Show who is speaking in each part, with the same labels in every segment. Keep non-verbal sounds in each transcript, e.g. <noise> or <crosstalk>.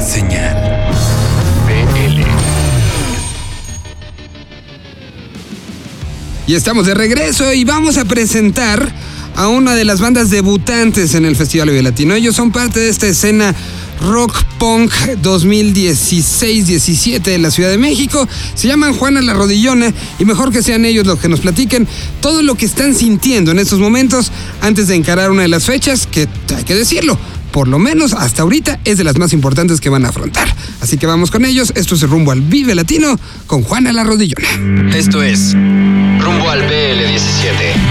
Speaker 1: Señal. BL.
Speaker 2: Y estamos de regreso y vamos a presentar a una de las bandas debutantes en el Festival Vive Latino. Ellos son parte de esta escena Rock Punk 2016-17 de la Ciudad de México. Se llaman Juana la Rodillona y mejor que sean ellos los que nos platiquen todo lo que están sintiendo en estos momentos antes de encarar una de las fechas que hay que decirlo. Por lo menos hasta ahorita es de las más importantes que van a afrontar. Así que vamos con ellos. Esto es rumbo al Vive Latino con Juana la Rodillona.
Speaker 1: Esto es Rumbo al BL17.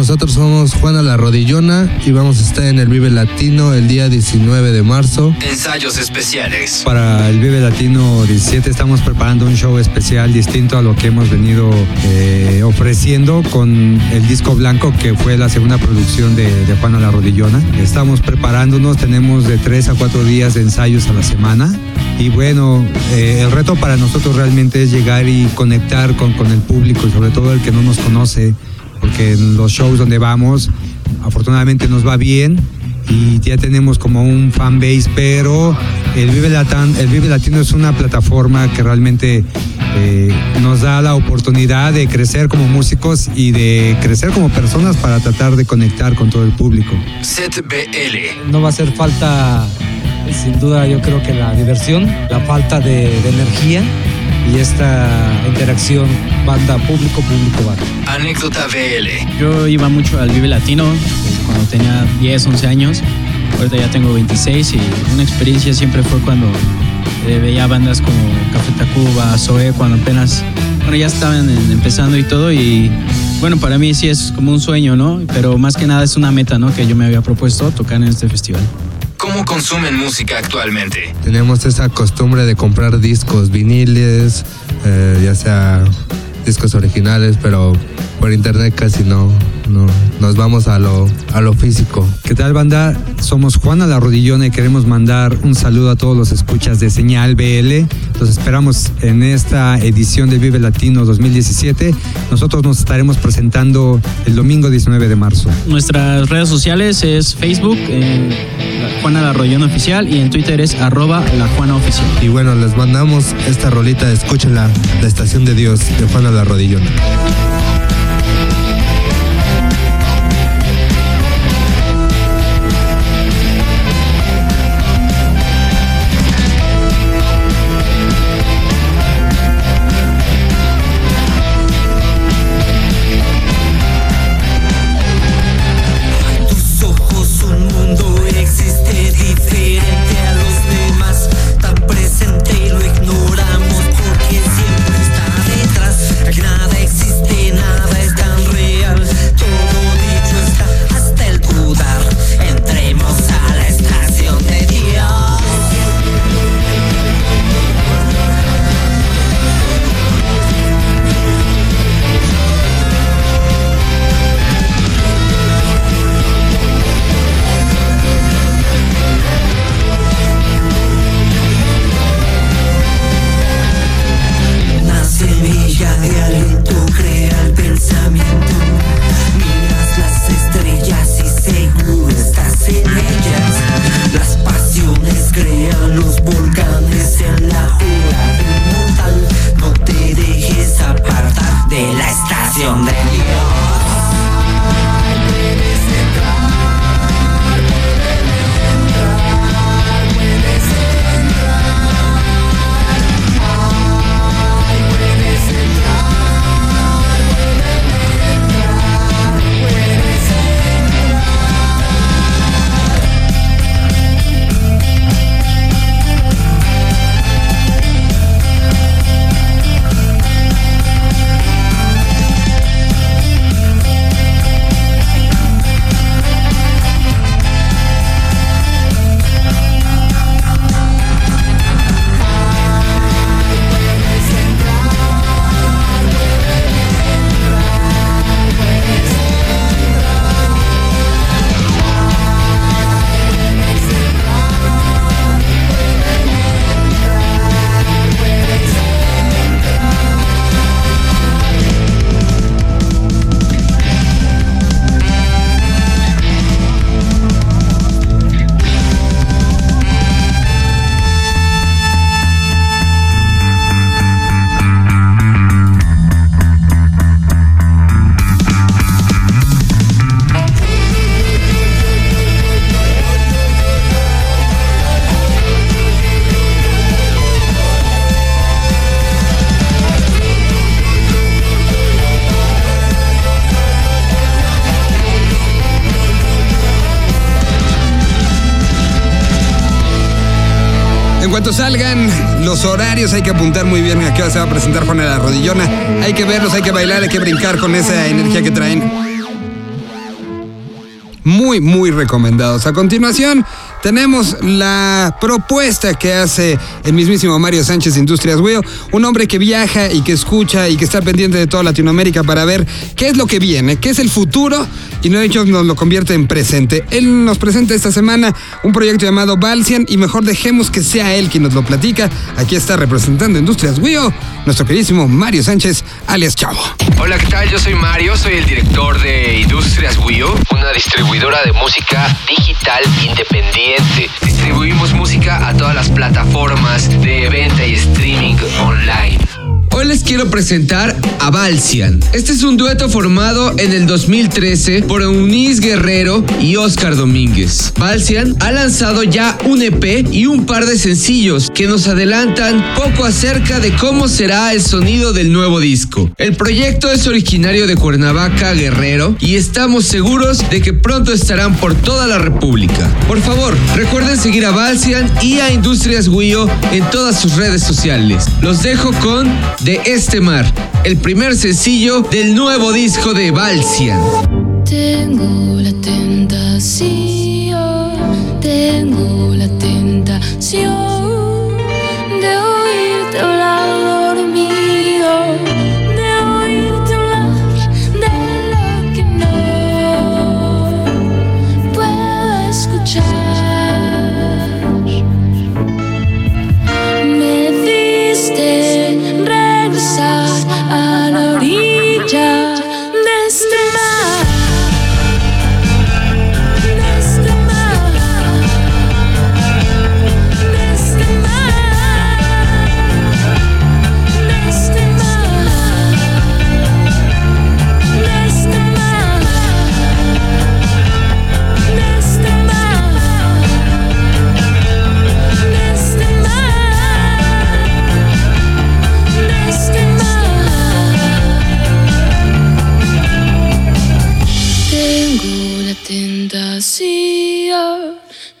Speaker 3: Nosotros somos Juana La Rodillona y vamos a estar en el Vive Latino el día 19 de marzo.
Speaker 1: Ensayos especiales.
Speaker 4: Para el Vive Latino 17 estamos preparando un show especial distinto a lo que hemos venido eh, ofreciendo con el disco blanco que fue la segunda producción de, de Juana La Rodillona. Estamos preparándonos, tenemos de 3 a 4 días de ensayos a la semana. Y bueno, eh, el reto para nosotros realmente es llegar y conectar con, con el público y sobre todo el que no nos conoce porque en los shows donde vamos, afortunadamente nos va bien y ya tenemos como un fan base, pero el Vive, Latino, el Vive Latino es una plataforma que realmente eh, nos da la oportunidad de crecer como músicos y de crecer como personas para tratar de conectar con todo el público.
Speaker 1: ZBL.
Speaker 5: No va a hacer falta, sin duda, yo creo que la diversión, la falta de, de energía y esta interacción banda público público banda.
Speaker 1: Anécdota BL.
Speaker 6: Yo iba mucho al Vive Latino desde cuando tenía 10, 11 años. Ahorita ya tengo 26 y una experiencia siempre fue cuando eh, veía bandas como Café Tacuba, Zoe, cuando apenas, bueno, ya estaban en- empezando y todo y bueno, para mí sí es como un sueño, ¿no? Pero más que nada es una meta, ¿no? Que yo me había propuesto tocar en este festival.
Speaker 1: ¿Cómo consumen música actualmente?
Speaker 3: Tenemos esa costumbre de comprar discos, viniles, eh, ya sea discos originales, pero por internet casi no, no. Nos vamos a lo, a lo físico.
Speaker 4: ¿Qué tal banda? Somos Juana La Rodillona y queremos mandar un saludo a todos los escuchas de Señal BL. Los esperamos en esta edición del Vive Latino 2017. Nosotros nos estaremos presentando el domingo 19 de marzo.
Speaker 6: Nuestras redes sociales es Facebook, eh, Juana La Rollona Oficial y en Twitter es arroba la Juana Oficial.
Speaker 3: Y bueno, les mandamos esta rolita, escúchenla, La Estación de Dios, de Juana La Rodillona.
Speaker 2: Salgan los horarios, hay que apuntar muy bien a qué hora se va a presentar Juana la Rodillona. Hay que verlos, hay que bailar, hay que brincar con esa energía que traen. Muy, muy recomendados. A continuación, tenemos la propuesta que hace el mismísimo Mario Sánchez de Industrias Weo, un hombre que viaja y que escucha y que está pendiente de toda Latinoamérica para ver qué es lo que viene, qué es el futuro y no hecho nos lo convierte en presente. Él nos presenta esta semana un proyecto llamado Balsian y mejor dejemos que sea él quien nos lo platica. Aquí está representando Industrias Weo, nuestro queridísimo Mario Sánchez, alias Chavo.
Speaker 1: Hola, ¿qué tal? Yo soy Mario, soy el director de Industrias Wio, una distribuidora de música digital independiente. Distribuimos música a todas las plataformas de venta y streaming online.
Speaker 7: Hoy les quiero presentar a Balsian. Este es un dueto formado en el 2013 por Eunice Guerrero y Oscar Domínguez. Balsian ha lanzado ya un EP y un par de sencillos que nos adelantan poco acerca de cómo será el sonido del nuevo disco. El proyecto es originario de Cuernavaca, Guerrero, y estamos seguros de que pronto estarán por toda la República. Por favor, recuerden seguir a Balsian y a Industrias Wio en todas sus redes sociales. Los dejo con De este mar, el primer sencillo del nuevo disco de Balsian.
Speaker 8: Tengo la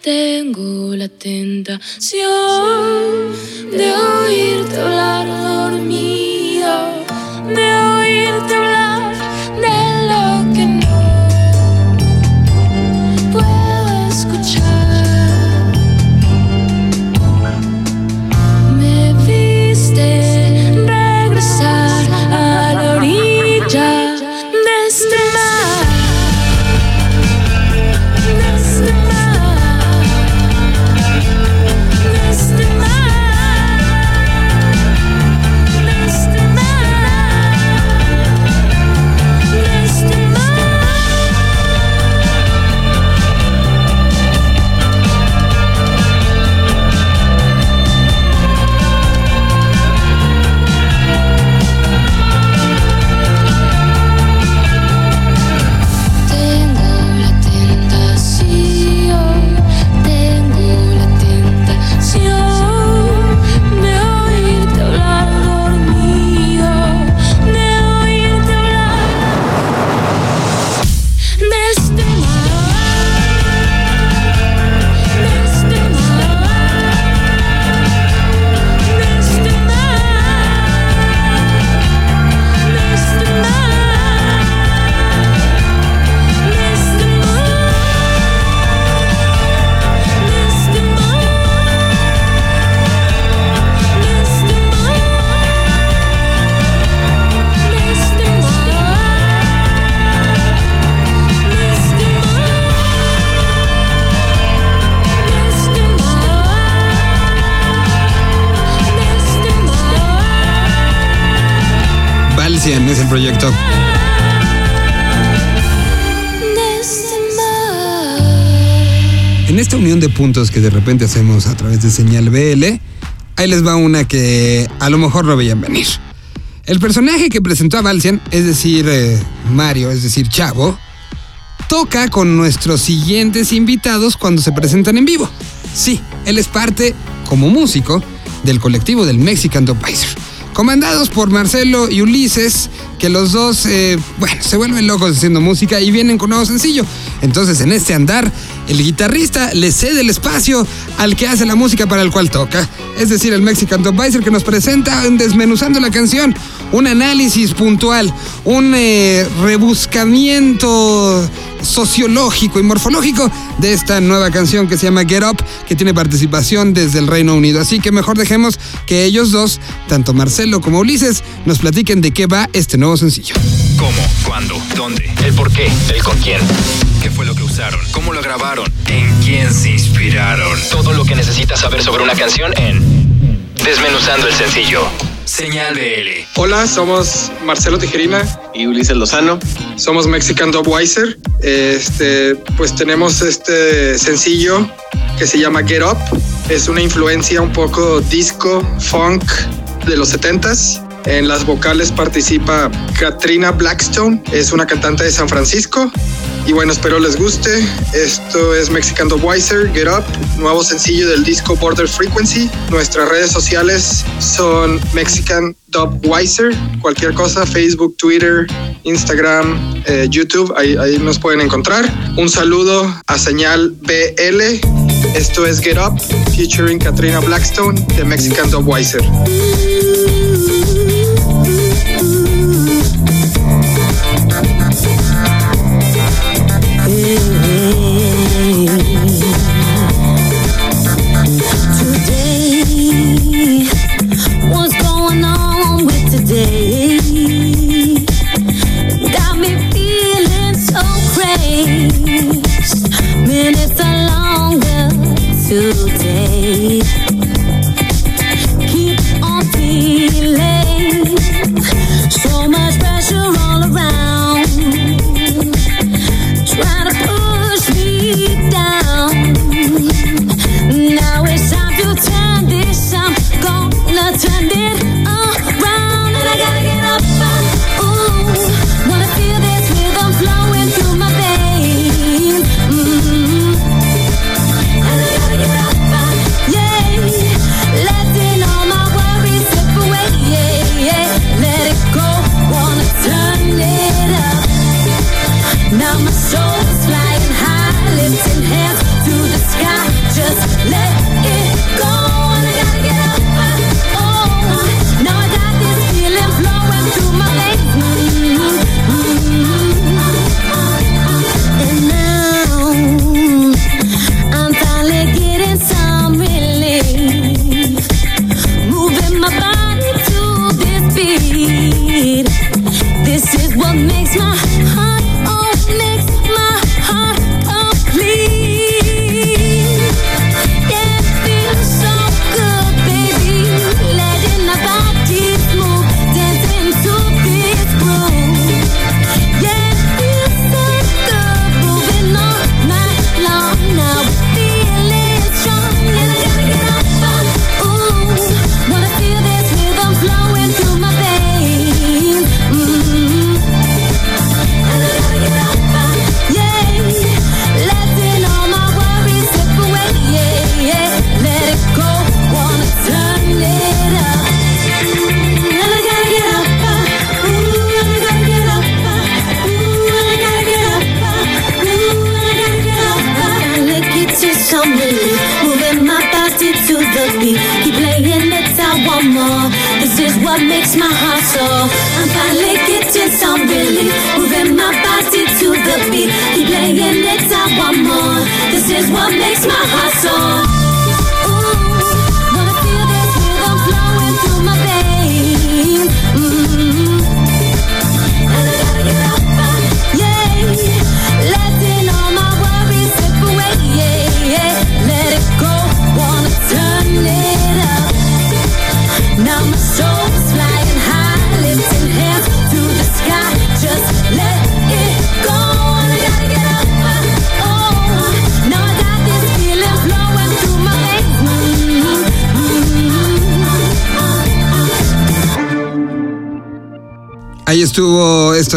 Speaker 8: tengo la tentación de oírte hablar dormido,
Speaker 2: unión de puntos que de repente hacemos a través de señal BL, ahí les va una que a lo mejor no veían venir. El personaje que presentó a Balsian, es decir, eh, Mario, es decir, Chavo, toca con nuestros siguientes invitados cuando se presentan en vivo. Sí, él es parte, como músico, del colectivo del Mexican Dopizer. Comandados por Marcelo y Ulises, que los dos, eh, bueno, se vuelven locos haciendo música y vienen con nuevo sencillo. Entonces, en este andar, el guitarrista le cede el espacio al que hace la música para el cual toca. Es decir, el Mexican Top Visor que nos presenta desmenuzando la canción, un análisis puntual, un eh, rebuscamiento sociológico y morfológico de esta nueva canción que se llama Get Up, que tiene participación desde el Reino Unido. Así que mejor dejemos que ellos dos, tanto Marcelo como Ulises, nos platiquen de qué va este nuevo sencillo.
Speaker 9: ¿Cómo? ¿Cuándo? ¿Dónde? ¿El por qué? ¿El con quién? ¿Qué fue lo que usaron? ¿Cómo lo grabaron? ¿En quién se inspiraron? Todo lo que necesitas saber sobre una canción en Desmenuzando el sencillo. Señal BL.
Speaker 10: Hola, somos Marcelo Tijerina y Ulises Lozano. Somos Mexican Dubweiser. Este, pues tenemos este sencillo que se llama Get Up. Es una influencia un poco disco, funk de los 70s. En las vocales participa Katrina Blackstone, es una cantante de San Francisco. Y bueno, espero les guste. Esto es Mexican Dubweiser, Get Up, nuevo sencillo del disco Border Frequency. Nuestras redes sociales son Mexican Dubweiser, cualquier cosa, Facebook, Twitter, Instagram, eh, YouTube, ahí, ahí nos pueden encontrar. Un saludo a Señal BL. Esto es Get Up, featuring Katrina Blackstone de Mexican Dubweiser.
Speaker 11: Today,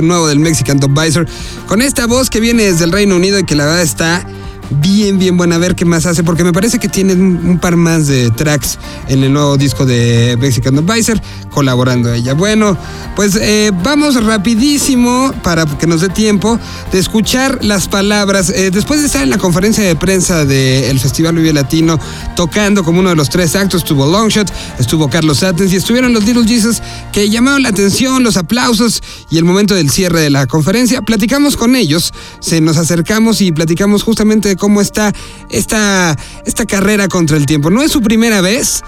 Speaker 2: nuevo del Mexican Top Visor con esta voz que viene desde el Reino Unido y que la verdad está bien, bien buena. A ver qué más hace, porque me parece que tiene un, par más de tracks en el nuevo disco de Mexican Advisor, colaborando ella. Bueno, pues eh, vamos rapidísimo para que nos dé tiempo de escuchar las palabras. Eh, después de estar en la conferencia de prensa del Festival Vive Latino, tocando como uno de los tres actos, estuvo Longshot, estuvo Carlos Satens y estuvieron los Little Jesus que llamaron la atención, los aplausos y el momento del cierre de la conferencia. Platicamos con ellos, se nos acercamos y platicamos justamente de cómo está esta, esta carrera contra el tiempo. No es su primera vez,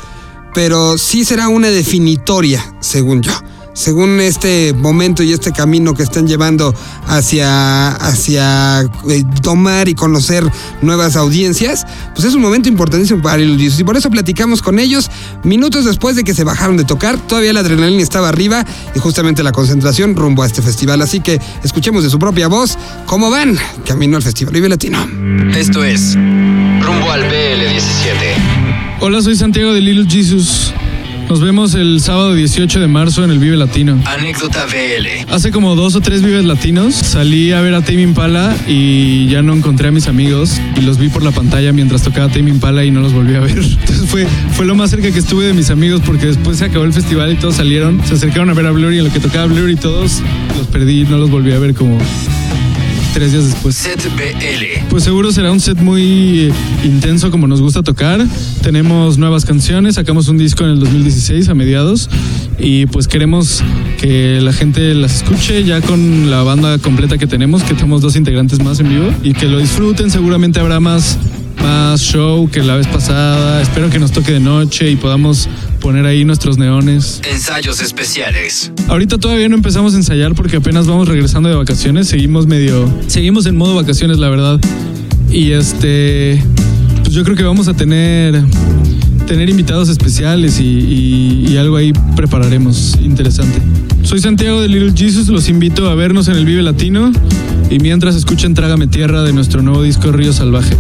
Speaker 2: pero sí será una definitoria, según yo. Según este momento y este camino que están llevando hacia, hacia eh, tomar y conocer nuevas audiencias, pues es un momento importantísimo para Little Jesus. Y por eso platicamos con ellos minutos después de que se bajaron de tocar. Todavía la adrenalina estaba arriba y justamente la concentración rumbo a este festival. Así que escuchemos de su propia voz cómo van camino al Festival Vive Latino.
Speaker 9: Esto es Rumbo al BL17.
Speaker 12: Hola, soy Santiago de Little Jesus. Nos vemos el sábado 18 de marzo en el Vive Latino.
Speaker 9: Anécdota BL.
Speaker 12: Hace como dos o tres Vives Latinos salí a ver a Tame Impala y ya no encontré a mis amigos y los vi por la pantalla mientras tocaba Tame Impala y no los volví a ver. <laughs> Entonces fue, fue lo más cerca que estuve de mis amigos porque después se acabó el festival y todos salieron, se acercaron a ver a Blur y en lo que tocaba Blur y todos los perdí y no los volví a ver como tres días después.
Speaker 9: Set BL.
Speaker 12: Pues seguro será un set muy eh, intenso como nos gusta tocar. Tenemos nuevas canciones, sacamos un disco en el 2016 a mediados y pues queremos que la gente las escuche ya con la banda completa que tenemos, que tenemos dos integrantes más en vivo y que lo disfruten. Seguramente habrá más, más show que la vez pasada. Espero que nos toque de noche y podamos poner ahí nuestros neones.
Speaker 9: Ensayos especiales.
Speaker 12: Ahorita todavía no empezamos a ensayar porque apenas vamos regresando de vacaciones. Seguimos medio. Seguimos en modo vacaciones, la verdad. Y este. Pues yo creo que vamos a tener. Tener invitados especiales y, y- y algo ahí prepararemos interesante. Soy Santiago de Little Jesus, los invito a vernos en el Vive Latino y mientras escuchen Trágame Tierra de nuestro nuevo disco Río Salvaje.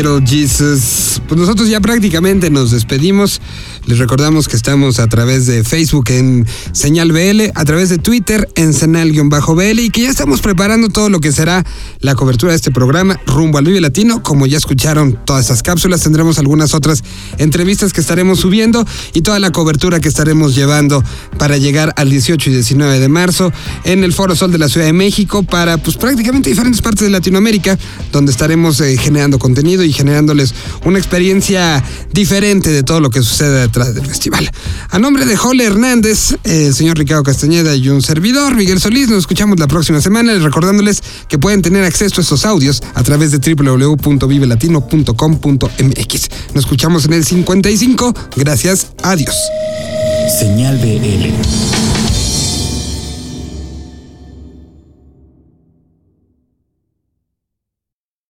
Speaker 2: Little Jesus. Pues nosotros ya prácticamente nos despedimos. Les recordamos que estamos a través de Facebook en Señal BL, a través de Twitter en Senal-BL y que ya estamos preparando todo lo que será la cobertura de este programa rumbo al Vive Latino. Como ya escucharon todas esas cápsulas, tendremos algunas otras entrevistas que estaremos subiendo y toda la cobertura que estaremos llevando para llegar al 18 y 19 de marzo en el Foro Sol de la Ciudad de México para pues prácticamente diferentes partes de Latinoamérica donde estaremos eh, generando contenido y generándoles una experiencia diferente de todo lo que sucede detrás del festival. A nombre de Jole Hernández, eh, el señor Ricardo Castañeda y un servidor, Miguel Solís, nos escuchamos la próxima semana les recordándoles que pueden tener acceso a estos audios a través de www.vivelatino.com.mx. Nos escuchamos en el 55. Gracias. Adiós.
Speaker 13: Señal BL.